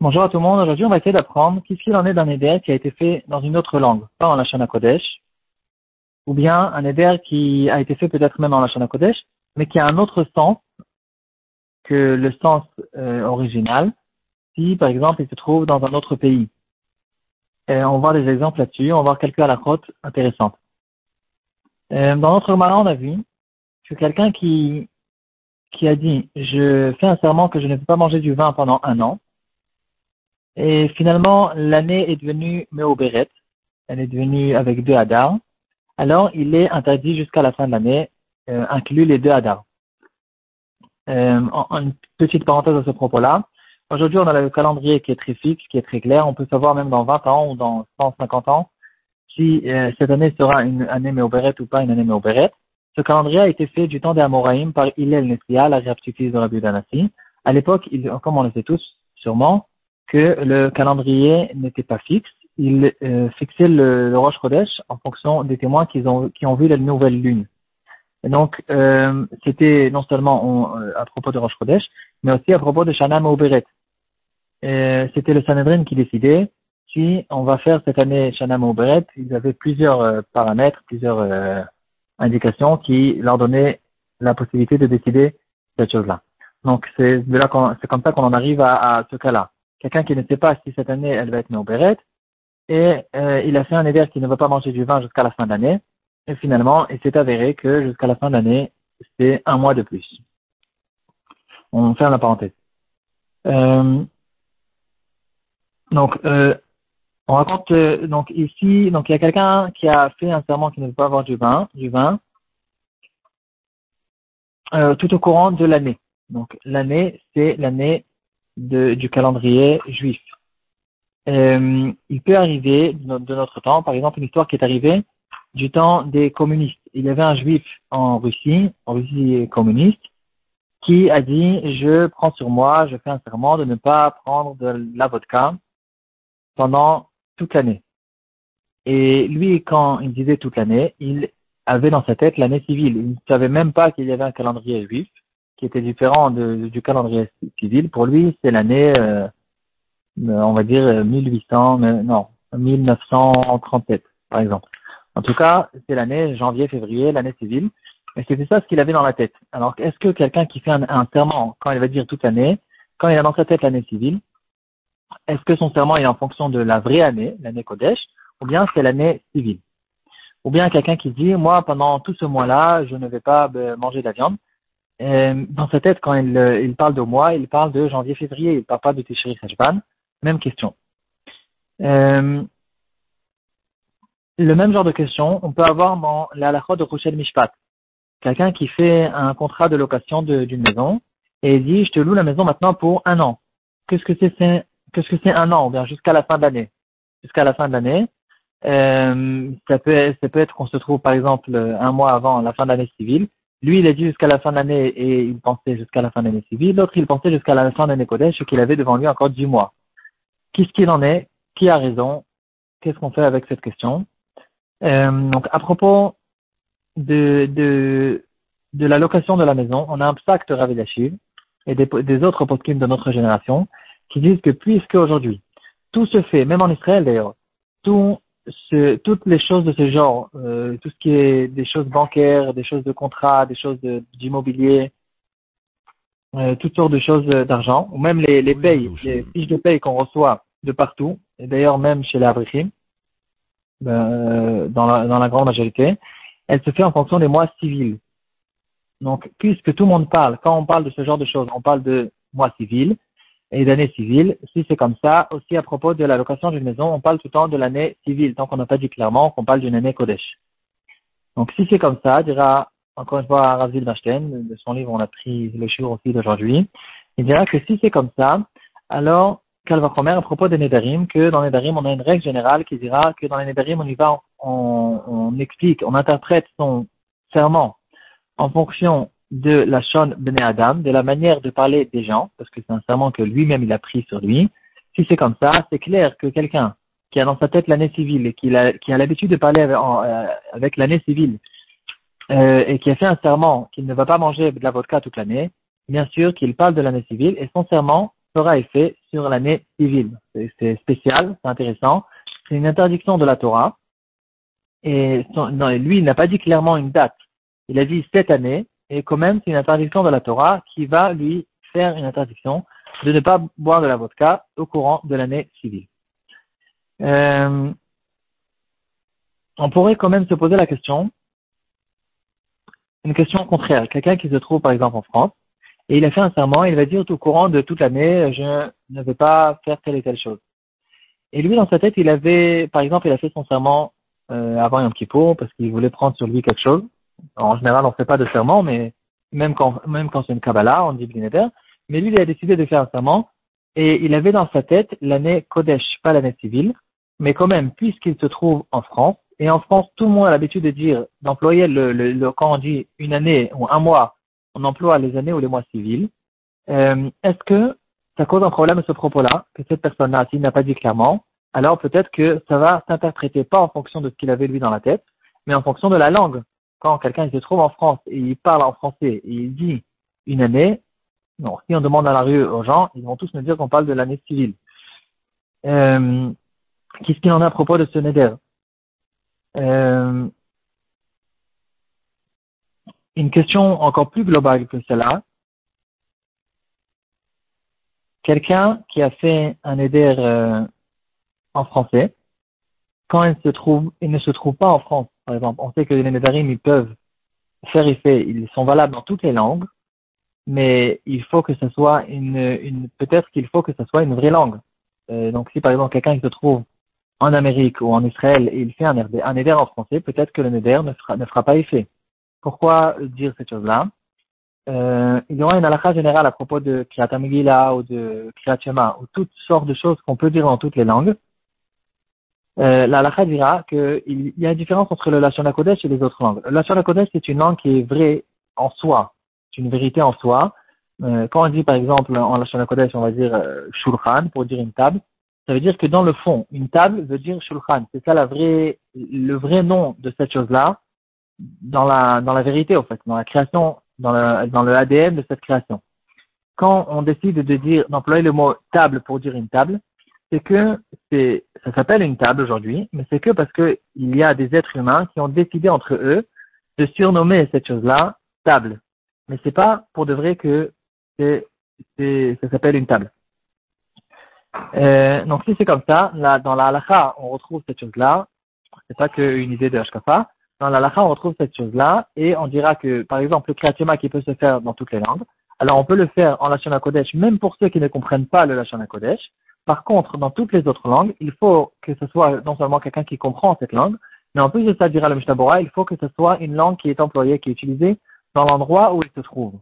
Bonjour à tout le monde. Aujourd'hui, on va essayer d'apprendre qu'est-ce qu'il en est d'un éder qui a été fait dans une autre langue, pas en la Kodesh, ou bien un éder qui a été fait peut-être même en la Kodesh, mais qui a un autre sens que le sens euh, original, si par exemple il se trouve dans un autre pays. On va voir des exemples là-dessus, on va voir quelques alakhot intéressantes. Euh, dans notre Gemara, on a vu que quelqu'un qui qui a dit je fais un serment que je ne peux pas manger du vin pendant un an. Et finalement, l'année est devenue Méobéret, elle est devenue avec deux hadars. Alors, il est interdit jusqu'à la fin de l'année, euh, inclus les deux hadars. Euh, une petite parenthèse à ce propos-là. Aujourd'hui, on a le calendrier qui est très fixe, qui est très clair. On peut savoir même dans 20 ans ou dans 150 ans si euh, cette année sera une année Méobéret ou pas une année Méobéret. Ce calendrier a été fait du temps des Amoraïm par Hillel Nessia, la fils de Rabbi Danassi. À l'époque, comme on le sait tous sûrement, que le calendrier n'était pas fixe. Il euh, fixait le, le Rosh Chodesh en fonction des témoins qui ont, vu la nouvelle lune. Donc, euh, c'était non seulement euh, à propos de Rosh Chodesh, mais aussi à propos de Shana Mauberet. C'était le Sanhedrin qui décidait si on va faire cette année Shana Mauberet. Ils avaient plusieurs euh, paramètres, plusieurs indication qui leur donnait la possibilité de décider cette chose-là. Donc c'est de là c'est comme ça qu'on en arrive à, ce cas-là. Quelqu'un qui ne sait pas si cette année elle va être Méobéret, et euh, il a fait un éder qui ne va pas manger du vin jusqu'à la fin de l'année, et finalement il s'est avéré que jusqu'à la fin de l'année c'est un mois de plus. On ferme la parenthèse. Euh, donc euh, on raconte donc ici, donc il y a quelqu'un qui a fait un serment qui ne veut pas avoir du vin, du vin, euh, tout au courant de l'année. Donc l'année, c'est l'année du calendrier juif. Euh, il peut arriver de notre temps, par exemple, une histoire qui est arrivée du temps des communistes. Il y avait un juif en Russie, en Russie communiste, qui a dit je prends sur moi, je fais un serment de ne pas prendre de la vodka pendant toute l'année. Et lui, quand il disait toute l'année, il avait dans sa tête l'année civile. Il ne savait même pas qu'il y avait un calendrier juif qui était différent du calendrier civil. Pour lui, c'est l'année, euh, on va dire 1800, non, 1937, par exemple. En tout cas, c'est l'année janvier-février, l'année civile. Et c'était ça ce qu'il avait dans la tête. Alors, est-ce que quelqu'un qui fait un, un quand il va dire toute l'année, quand il a dans sa tête l'année civile, est-ce que son serment est en fonction de la vraie année, l'année Kodesh, ou bien c'est l'année civile? Ou bien quelqu'un qui dit, moi, pendant tout ce mois-là, je ne vais pas euh, manger de la viande. dans sa tête, quand il, euh, parle de mois, il parle de janvier-février, il ne parle pas de Tishri Sashban. Même question. Euh, le même genre de question, on peut avoir dans la de Rochel Mishpat. Quelqu'un qui fait un contrat de location d'une maison et dit, je te loue la maison maintenant pour un an. Qu'est-ce que c'est qu'est-ce que c'est un an, bien jusqu'à la fin de. Jusqu'à la fin de l'année, euh, ça peut, ça peut être qu'on se trouve par exemple un mois avant la fin de l'année civile. Lui, il a dit jusqu'à la fin de l'année et il pensait jusqu'à la fin de l'année civile. L'autre, il pensait jusqu'à la fin de l'année Kodesh qu'il avait devant lui encore dix mois. Qu'est-ce qu'il en est? Qui a raison? Qu'est-ce qu'on fait avec cette question? Euh, Donc, à propos de, de, de la location de la maison, on a un psaque de Rav et des, des autres poskim de notre génération qui disent que puisque aujourd'hui tout se fait, même en Israël d'ailleurs, tout ce, toutes les choses de ce genre, euh, tout ce qui est des choses bancaires, des choses de contrat, des choses d'immobilier, euh, toutes sortes de choses d'argent, ou même les, les payes, les fiches de paye qu'on reçoit de partout, et d'ailleurs même chez les Abrichim, euh, dans, la, dans la grande majorité, elle se fait en fonction des mois civils. Donc, puisque tout le monde parle, quand on parle de ce genre de choses, on parle de mois civils, et d'année civile. Si c'est comme ça, aussi à propos de la location d'une maison, on parle tout le temps de l'année civile, tant qu'on n'a pas dit clairement qu'on parle d'une année Kodesh. Donc si c'est comme ça, dira encore une fois Razil Bashten, de son livre on a pris le jour aussi d'aujourd'hui, il dira que si c'est comme ça, alors Calvachomer à propos des Nedarim, que dans les Nedarim on a une règle générale qui dira que dans les Nedarim on y va, on, on explique, on interprète son serment en fonction de la Shon Bene Adam, de la manière de parler des gens, parce que c'est un serment que lui-même il a pris sur lui. Si c'est comme ça, c'est clair que quelqu'un qui a dans sa tête l'année civile et qui a, a l'habitude de parler avec, euh, l'année civile euh, et qui a fait un serment qu'il ne va pas manger de la vodka toute l'année, bien sûr qu'il parle de l'année civile et son serment sera effet sur l'année civile. C'est spécial, c'est intéressant. C'est une interdiction de la Torah. Et lui, il n'a pas dit clairement une date. Il a dit cette année, et quand même, c'est une interdiction de la Torah qui va lui faire une interdiction de ne pas boire de la vodka au courant de l'année civile. Euh, on pourrait quand même se poser la question, une question contraire. Quelqu'un qui se trouve par exemple en France, et il a fait un serment, il va dire au courant de toute l'année, je ne vais pas faire telle et telle chose. Et lui, dans sa tête, il avait, par exemple, il a fait son serment euh, avant Yom Kippour parce qu'il voulait prendre sur lui quelque chose. En général, on ne fait pas de serment, mais même quand, c'est une Kabbalah, on dit Blinéder. Mais lui, il a décidé de faire un serment et il avait dans sa tête l'année Kodesh, pas l'année civile. Mais quand même, puisqu'il se trouve en France, et en France, tout le monde a l'habitude de dire, d'employer le, le, quand on dit une année ou un mois, on emploie les années ou les mois civils. Euh, Est-ce que ça cause un problème à ce propos-là, que cette personne-là, s'il n'a pas dit clairement, alors peut-être que ça va s'interpréter pas en fonction de ce qu'il avait lui dans la tête, mais en fonction de la langue. Quand quelqu'un se trouve en France et il parle en français et il dit une année, si on demande dans la rue aux gens, ils vont tous me dire qu'on parle de l'année civile. Euh, Qu'est-ce qu'il en a à propos de ce neder? Euh, Une question encore plus globale que celle-là. Quelqu'un qui a fait un neder euh, en français, quand il se trouve, il ne se trouve pas en France, par exemple, on sait que les nedarim, ils peuvent faire effet, ils sont valables dans toutes les langues, mais il faut que ce soit une, peut-être qu'il faut que ce soit une vraie langue. Euh, donc si par exemple quelqu'un se trouve en Amérique ou en Israël et il fait un, un en français, peut-être que le neder ne fera, ne fera pas effet. Pourquoi dire cette chose-là euh, Il y aura une halakha générale à propos de Kriyat ou de Kriyat Shema, ou toutes sortes de choses qu'on peut dire dans toutes les langues. Euh, la halakha dira qu'il y a une différence entre le Lashon HaKodesh et les autres langues. Le HaKodesh, c'est une langue qui est vraie en soi, c'est une vérité en soi. Euh, quand on dit par exemple en Lashon HaKodesh, on va dire euh, Shulchan pour dire une table, ça veut dire que dans le fond, une table veut dire Shulchan. C'est ça la vraie, le vrai nom de cette chose-là dans la, dans la vérité, en fait, dans la création, dans le, dans le ADN de cette création. Quand on décide de dire, d'employer le mot table pour dire une table, c'est que ça s'appelle une table aujourd'hui, mais c'est que parce que il y a des êtres humains qui ont décidé entre eux de surnommer cette chose-là table. Mais c'est pas pour de vrai que ça s'appelle une table. Euh, donc si c'est comme ça, dans la halakha, on retrouve cette chose-là. C'est pas qu'une idée de Hashkafa. Dans la halakha, on retrouve cette chose-là et on dira que, par exemple, le kriyatema qui peut se faire dans toutes les langues, alors on peut le faire en Lashon Kodesh, même pour ceux qui ne comprennent pas le Lashon Kodesh. Par contre, dans toutes les autres langues, il faut que ce soit non seulement quelqu'un qui comprend cette langue, mais en plus de ça, dira le il faut que ce soit une langue qui est employée, qui est utilisée dans l'endroit où il se trouve.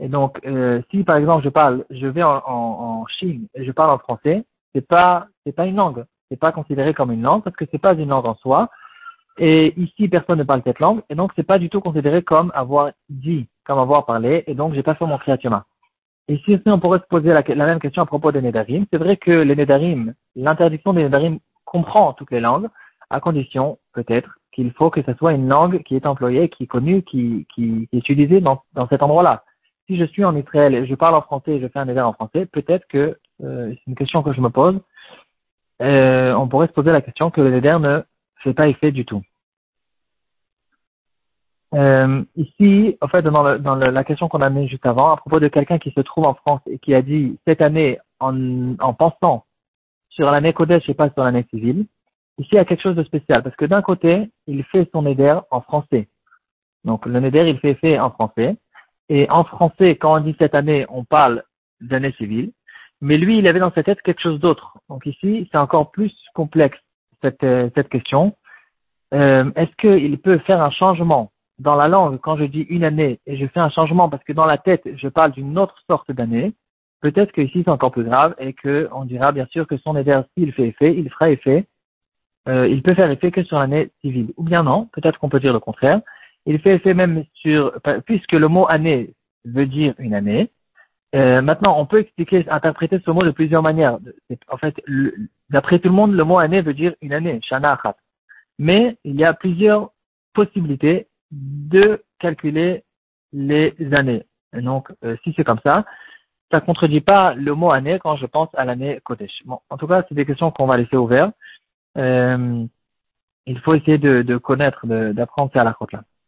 Et donc, euh, si par exemple je parle, je vais en, en, Chine et je parle en français, c'est pas, c'est pas une langue, c'est pas considéré comme une langue parce que c'est pas une langue en soi. Et ici, personne ne parle cette langue, et donc c'est pas du tout considéré comme avoir dit, comme avoir parlé, et donc j'ai pas fait mon kriyatuma. Et ici on pourrait se poser la, même question à propos des nedarim. C'est vrai que les nedarim, l'interdiction des nedarim comprend toutes les langues, à condition, peut-être, qu'il faut que ce soit une langue qui est employée, qui est connue, qui, est utilisée dans, dans cet endroit-là si je suis en Israël et je parle en français et je fais un éder en français, peut-être que, euh, c'est une question que je me pose, euh, on pourrait se poser la question que le neder ne fait pas effet du tout. Euh, ici, en fait, dans, la question qu'on a mise juste avant, à propos de quelqu'un qui se trouve en France et qui a dit cette année, en, en pensant sur l'année Kodesh et pas sur l'année civile, ici il y a quelque chose de spécial parce que d'un côté, il fait son neder en français. Donc le neder, il fait effet en français. Et en français, quand on dit cette année, on parle d'année civile. Mais lui, il avait dans sa tête quelque chose d'autre. Donc ici, c'est encore plus complexe, cette, euh, cette question. Euh, Est-ce qu'il peut faire un changement dans la langue quand je dis une année et je fais un changement parce que dans la tête, je parle d'une autre sorte d'année Peut-être que ici, c'est encore plus grave et qu'on dira bien sûr que son éder, s'il fait effet, il fera effet. Euh, il peut faire effet que sur l'année civile. Ou bien non, peut-être qu'on peut dire le contraire il fait effet même sur, puisque le mot année veut dire une année. Euh, maintenant, on peut expliquer, interpréter ce mot de plusieurs manières. En fait, d'après tout le monde, le mot année veut dire une année, shana achat. Mais il y a plusieurs possibilités de calculer les années. Donc, euh, si c'est comme ça, ça contredit pas le mot année quand je pense à l'année Kodesh. Bon, en tout cas, c'est des questions qu'on va laisser ouvertes. Euh, il faut essayer de, connaître, d'apprendre ces halakhot là.